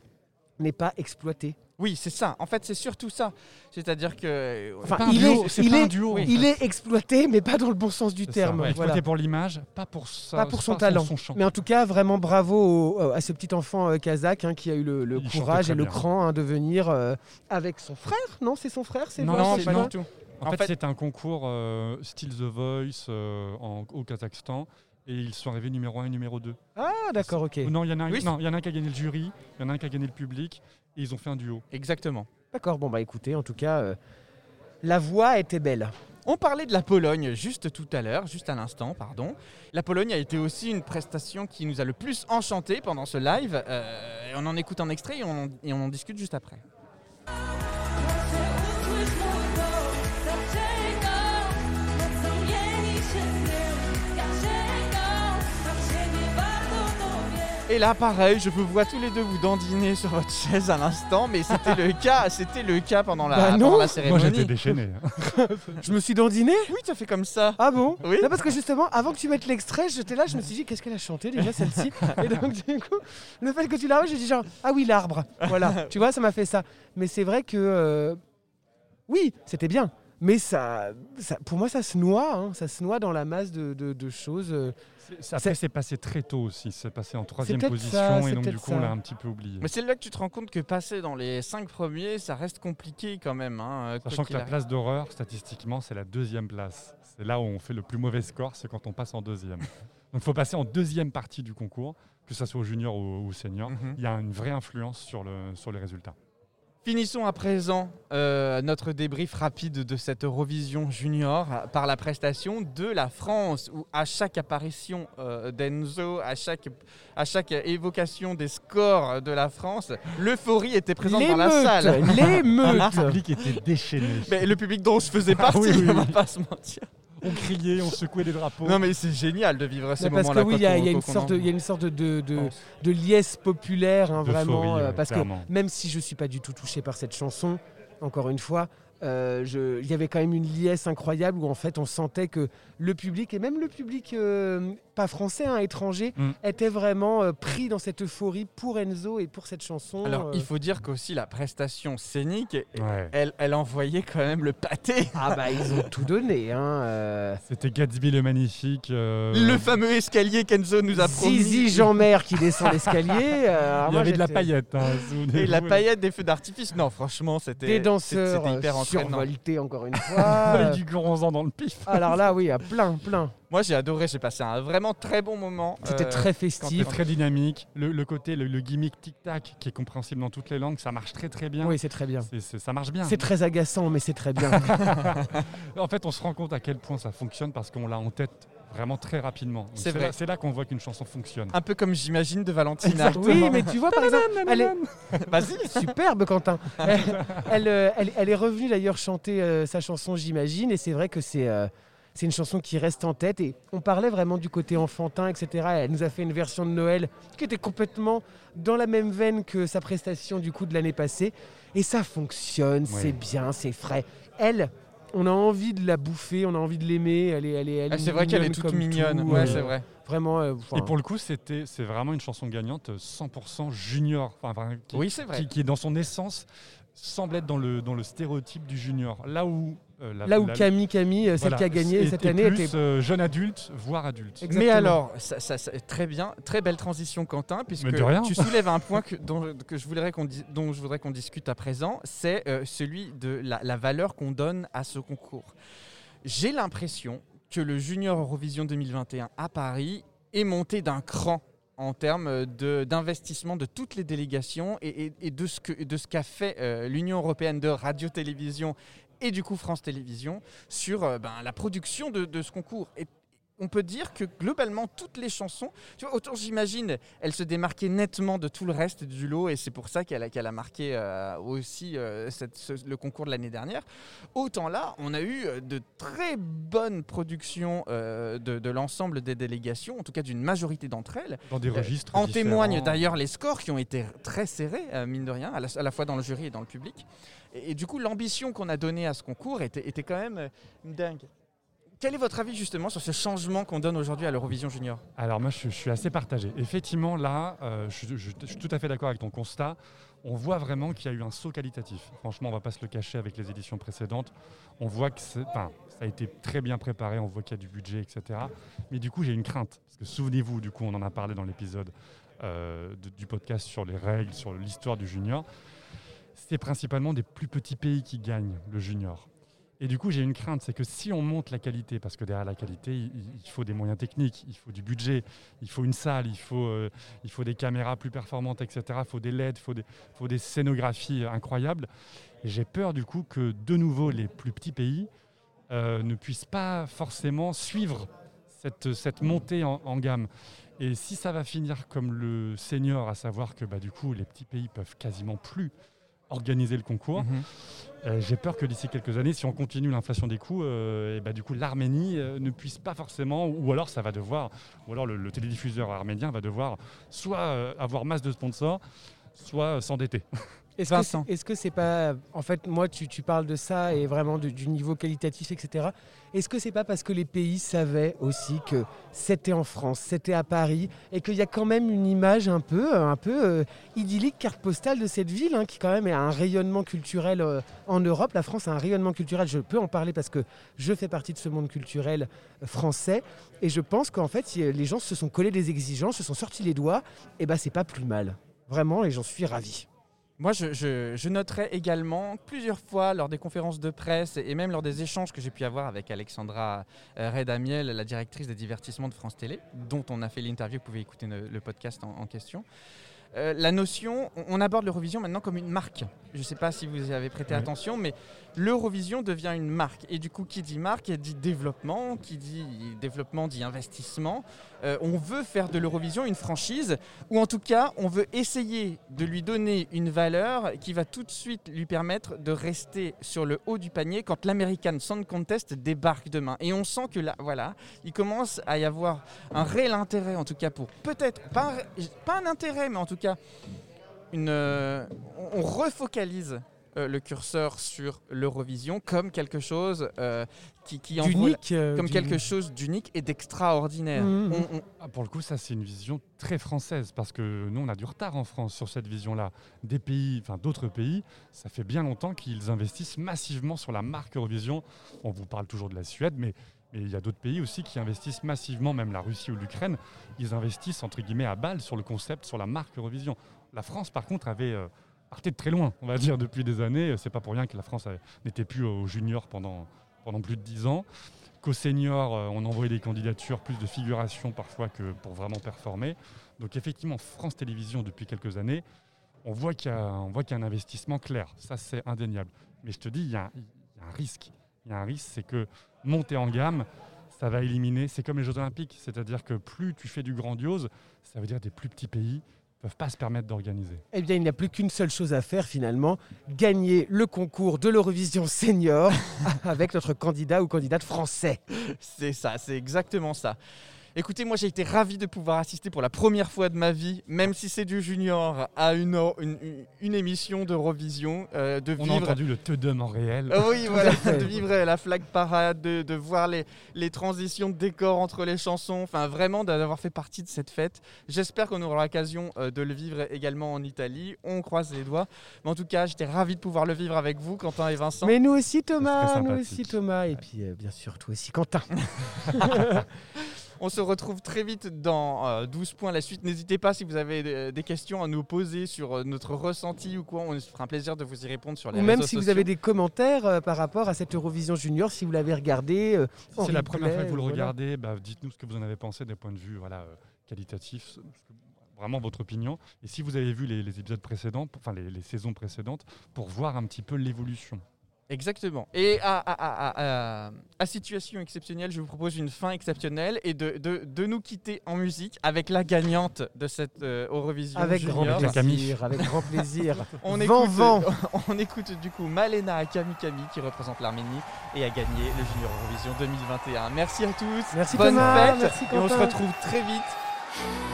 n'est pas exploité. Oui, c'est ça. En fait, c'est surtout ça. C'est-à-dire que. Enfin, pas un il, duo, est, c'est il, pas un est, duo, il est exploité, mais pas dans le bon sens du terme. ouais, voilà. Exploité pour l'image, pas pour ça. Pas pour son pas talent. Son. Mais en tout cas, vraiment bravo au- à ce petit enfant euh, kazakh hein, qui a eu le, courage et le bien. cran hein, de venir euh, avec son frère. Non, c'est son frère, c'est Non, Non, c'est pas du tout. En, En fait, fait- c'est un concours euh, style The Voice euh, en- au Kazakhstan. Et ils sont arrivés numéro 1 et numéro 2. Ah, d'accord, ok. Non, il y, en a un- Oui, non, il y en a un qui a gagné le jury, il y en a un qui a gagné le public. Et ils ont fait un duo. Exactement. D'accord, bon, bah écoutez, en tout cas, euh, la voix était belle. On parlait de la Pologne juste tout à l'heure, juste à l'instant, pardon. La Pologne a été aussi une prestation qui nous a le plus enchanté pendant ce live. Euh, et on en écoute un extrait et on, et on en discute juste après. Et là, pareil, je vous vois tous les deux vous dandiner sur votre chaise à l'instant, mais c'était le cas, c'était le cas pendant la, Bah non. pendant la Moi, cérémonie. j'étais déchaîné. hein. Je me suis dandiné? Oui, ça fait comme ça. Ah bon? Oui. Non, parce que justement, avant que tu mettes l'extrait, j'étais là, je me suis dit, qu'est-ce qu'elle a chanté déjà celle-ci? Et donc, du coup, le fait que tu l'as j'ai dit genre, ah oui, l'arbre. Voilà, tu vois, ça m'a fait ça. Mais c'est vrai que, euh, oui, c'était bien. Mais ça, ça, pour moi, ça se noie, hein, ça se noie dans la masse de, de- de choses. euh. C'est- Après, c'est passé très tôt aussi. C'est passé en troisième position. ça, et donc, du coup, on ça. l'a un petit peu oublié. Mais c'est là que tu te rends compte que passer dans les cinq premiers, ça reste compliqué quand même. hein, quoi Sachant que la place d'horreur, statistiquement, c'est la deuxième place. C'est là où on fait le plus mauvais score, c'est quand on passe en deuxième. Donc il faut passer en deuxième partie du concours, que ce soit au junior ou au senior. Mhm. Il y a une vraie influence sur, le, sur les résultats. Finissons à présent euh, notre débrief rapide de cette Eurovision Junior par la prestation de la France, où à chaque apparition euh, d'Enzo, à chaque, à chaque évocation des scores de la France, l'euphorie était présente dans la salle. L'émeute Le public était déchaîné. Mais le public dont je faisais Ah partie, oui, oui, on va pas se mentir. On criait, on secouait des drapeaux. Non mais c'est génial de vivre ces Mais parce que moments-là. oui, il y, a- une sorte, de- il y a une sorte de, de, de, pense. de liesse populaire, hein, vraiment. euh, parce clairement. que même si je suis pas du tout touché par cette chanson, encore une fois, euh, il y avait quand même une liesse incroyable où en fait on sentait que le public et même le public euh, pas français, hein, étranger, Mm. était vraiment euh, pris dans cette euphorie pour Enzo et pour cette chanson. Alors euh. il faut dire qu'aussi la prestation scénique, Ouais. elle, elle envoyait quand même le pâté. Ah bah ils ont tout donné. Hein, euh. C'était Gatsby le magnifique. euh, Le fameux escalier qu'Enzo nous a promis. Zizi Jean-Mer qui descend l'escalier. euh, Il y moi, avait de la paillette. hein, Et la paillette des feux d'artifice. Non, franchement, c'était Des danseurs c'était hyper survoltés encore une fois. Avec euh, du bronzant dans le pif. Alors là, oui, à plein, plein. Moi, j'ai adoré. J'ai passé un vraiment très bon moment. C'était Euh, très C'était festif. très dynamique. Le, le côté, le, le gimmick tic-tac, qui est compréhensible dans toutes les langues, ça marche très très bien. Oui, c'est très bien. Ça marche bien. C'est très agaçant, mais c'est très bien. En fait, on se rend compte à quel point ça fonctionne parce qu'on l'a en tête vraiment très rapidement. C'est vrai. là- C'est là qu'on voit qu'une chanson fonctionne. Un peu comme j'imagine de Valentina. oui, mais tu vois, par exemple, elle est Vas-y. superbe, Quentin. Elle, elle, euh, elle- elle est revenue d'ailleurs chanter euh, sa chanson, j'imagine, et c'est vrai que c'est euh, c'est une chanson qui reste en tête. Et on parlait vraiment du côté enfantin, etc. Elle nous a fait une version de Noël qui était complètement dans la même veine que sa prestation du coup de l'année passée. Et ça fonctionne, Ouais. c'est bien, c'est frais. Elle, on a envie de la bouffer, on a envie de l'aimer. Elle est, elle est, elle Ah, est c'est vrai qu'elle est toute mignonne. tout, ouais, euh, c'est vrai. Vraiment. euh, Et pour le coup, c'était, c'est vraiment une chanson gagnante euh, 100% junior. Enfin, enfin, qui, Oui, c'est vrai. qui, qui est dans son essence, semble être dans le, dans le stéréotype du junior. Là où, euh, la- Là où la- Camille, Camille, euh, celle voilà, qui a gagné cette année, plus, était euh, jeune adulte, voire adulte. Exactement. Mais alors, ça, ça- ça- très bien, très belle transition, Quentin, puisque tu soulèves un point que, dont, que je voudrais qu'on dont je voudrais qu'on discute à présent, c'est euh, celui de la, la valeur qu'on donne à ce concours. J'ai l'impression que le Junior Eurovision 2021 à Paris est monté d'un cran en termes de- d'investissement de, toutes les délégations et, de ce qu'a fait euh, l'Union européenne de radio-télévision et du coup France Télévisions sur euh, ben, la production de, ce concours. On peut dire que globalement, toutes les chansons, tu vois, autant j'imagine, elles se démarquaient nettement de tout le reste du lot, et c'est pour ça qu'elle a, qu'elle a marqué euh, aussi euh, cette- ce- le concours de l'année dernière. Autant là, on a eu euh, de très bonnes productions euh, de, de l'ensemble des délégations, en tout cas d'une majorité d'entre elles. Dans des registres En différents. témoignent d'ailleurs les scores qui ont été très serrés, mine de rien, à la, à la fois dans le jury et dans le public. Et, et du coup, l'ambition qu'on a donnée à ce concours était, était quand même dingue. Quel est votre avis justement sur ce changement qu'on donne aujourd'hui à l'Eurovision Junior? Alors moi, je, suis assez partagé. Effectivement, là, euh, je, suis tout à fait d'accord avec ton constat. on voit vraiment qu'il y a eu un saut qualitatif. Franchement, on va pas se le cacher avec les éditions précédentes. On voit que ça a été très bien préparé, on voit qu'il y a du budget, etc. Mais du coup, j'ai une crainte. Parce que souvenez-vous, du coup, on en a parlé dans l'épisode euh, du podcast sur les règles, sur l'histoire du junior. C'est principalement des plus petits pays qui gagnent le junior. Et du coup, j'ai une crainte, c'est que si on monte la qualité, parce que derrière la qualité, il, faut des moyens techniques, il faut du budget, il faut une salle, il faut, euh, il faut des caméras plus performantes, etc. Il faut des LED, il faut des, faut des scénographies incroyables. Et j'ai peur du coup que de nouveau les plus petits pays euh, ne puissent pas forcément suivre cette, cette montée en, en gamme. Et si ça va finir comme le senior, à savoir que bah, du coup les petits pays peuvent quasiment plus organiser le concours, Mhm. euh, j'ai peur que d'ici quelques années, si on continue l'inflation des coûts, euh, et bah, du coup l'Arménie euh, ne puisse pas forcément, ou alors ça va devoir, ou alors le, le télédiffuseur arménien va devoir soit avoir masse de sponsors, soit s'endetter. Est-ce que Vincent. est-ce que c'est pas. En fait, moi, tu, tu parles de ça et vraiment de- du niveau qualitatif, etc. Est-ce que c'est pas parce que les pays savaient aussi que c'était en France, c'était à Paris, et qu'il y a quand même une image un peu, un peu euh, idyllique, carte postale de cette ville, hein, qui quand même a un rayonnement culturel euh, en Europe? La France a un rayonnement culturel, je peux en parler parce que je fais partie de ce monde culturel euh, français, et je pense qu'en fait, si, les gens se sont collés des exigences, se sont sortis les doigts, et ben c'est pas plus mal. Vraiment, et j'en suis ravi. Moi, je, je- je noterai également plusieurs fois lors des conférences de presse et même lors des échanges que j'ai pu avoir avec Alexandra euh, Redamiel, la directrice des divertissements de France Télé, dont on a fait l'interview, vous pouvez écouter le, le podcast en, en question. Euh, la notion, on, on aborde l'Eurovision maintenant comme une marque. Je ne sais pas si vous y avez prêté Oui. attention, mais l'Eurovision devient une marque. Et du coup, qui dit marque, dit développement, qui dit développement dit investissement. Euh, on veut faire de l'Eurovision une franchise, ou en tout cas, on veut essayer de lui donner une valeur qui va tout de suite lui permettre de rester sur le haut du panier quand l'American Song Contest débarque demain. Et on sent que là, voilà, il commence à y avoir un réel intérêt, en tout cas pour peut-être, pas, pas un intérêt, mais en tout cas, une, euh, on refocalise euh, le curseur sur l'Eurovision comme quelque chose euh, qui, qui envoie- D'unique. euh, comme quelque chose d'unique et d'extraordinaire. Mhm. On- on- Ah, pour le coup, ça c'est une vision très française parce que nous on a du retard en France sur cette vision-là. Des pays, enfin d'autres pays, ça fait bien longtemps qu'ils investissent massivement sur la marque Eurovision. On vous parle toujours de la Suède, mais mais il y a d'autres pays aussi qui investissent massivement, même la Russie ou l'Ukraine, ils investissent entre guillemets à balle sur le concept, sur la marque Eurovision. La France, par contre, avait euh, parté de très loin, on va dire, depuis des années. C'est pas pour rien que la France n'était plus au junior pendant, plus de dix ans. Qu'au senior, euh, on envoyait des candidatures, plus de figuration parfois que pour vraiment performer. Donc effectivement, France Télévisions, depuis quelques années, on voit qu'il y, a- un investissement clair. Ça, c'est indéniable. Mais je te dis, il y a, un- risque. Il y a un risque, c'est que monter en gamme, ça va éliminer. C'est comme les Jeux Olympiques. C'est-à-dire que plus tu fais du grandiose, ça veut dire des plus petits pays peuvent pas se permettre d'organiser. Eh bien, il n'y a plus qu'une seule chose à faire finalement, gagner le concours de l'Eurovision Senior avec notre candidat ou candidate français. C'est ça, c'est exactement ça. Écoutez, moi j'ai été ravi de pouvoir assister pour la première fois de ma vie, même si c'est du junior, à une, une, une- une émission d'Eurovision, euh, de On a vivre. entendu le Teudum en réel. Ah oui, voilà, de vivre la flag parade, de, de voir les, les transitions de décors entre les chansons, enfin vraiment d'avoir fait partie de cette fête. J'espère qu'on aura l'occasion euh, de le vivre également en Italie. On croise les doigts. Mais en tout cas, j'étais ravi de pouvoir le vivre avec vous, Quentin et Vincent. Mais nous aussi Thomas, nous aussi Thomas, et puis euh, bien sûr toi aussi Quentin. On se retrouve très vite dans euh, 12 points la suite. N'hésitez pas si vous avez des, des questions à nous poser sur euh, notre ressenti ou quoi. On se fera un plaisir de vous y répondre sur les Ou même réseaux si vous avez des commentaires euh, par rapport à cette Eurovision Junior, si vous l'avez regardé. euh, c'est la première fois que vous le voilà. regardez, bah, dites-nous ce que vous en avez pensé d'un point de vue voilà, euh, qualitatif, vraiment votre opinion. Et si vous avez vu les, les épisodes précédents, enfin les, les saisons précédentes, pour voir un petit peu l'évolution. Exactement. Et à, à- à- à- à situation exceptionnelle, je vous propose une fin exceptionnelle et de, de- de nous quitter en musique avec la gagnante de cette euh, Eurovision Avec grand Junior. plaisir, avec grand plaisir. On écoute, vent. on écoute du coup Malena Akami Kami qui représente l'Arménie et a gagné le Junior Eurovision 2021. Merci à tous. Merci Bonne Thomas, fête. merci et on se retrouve très vite.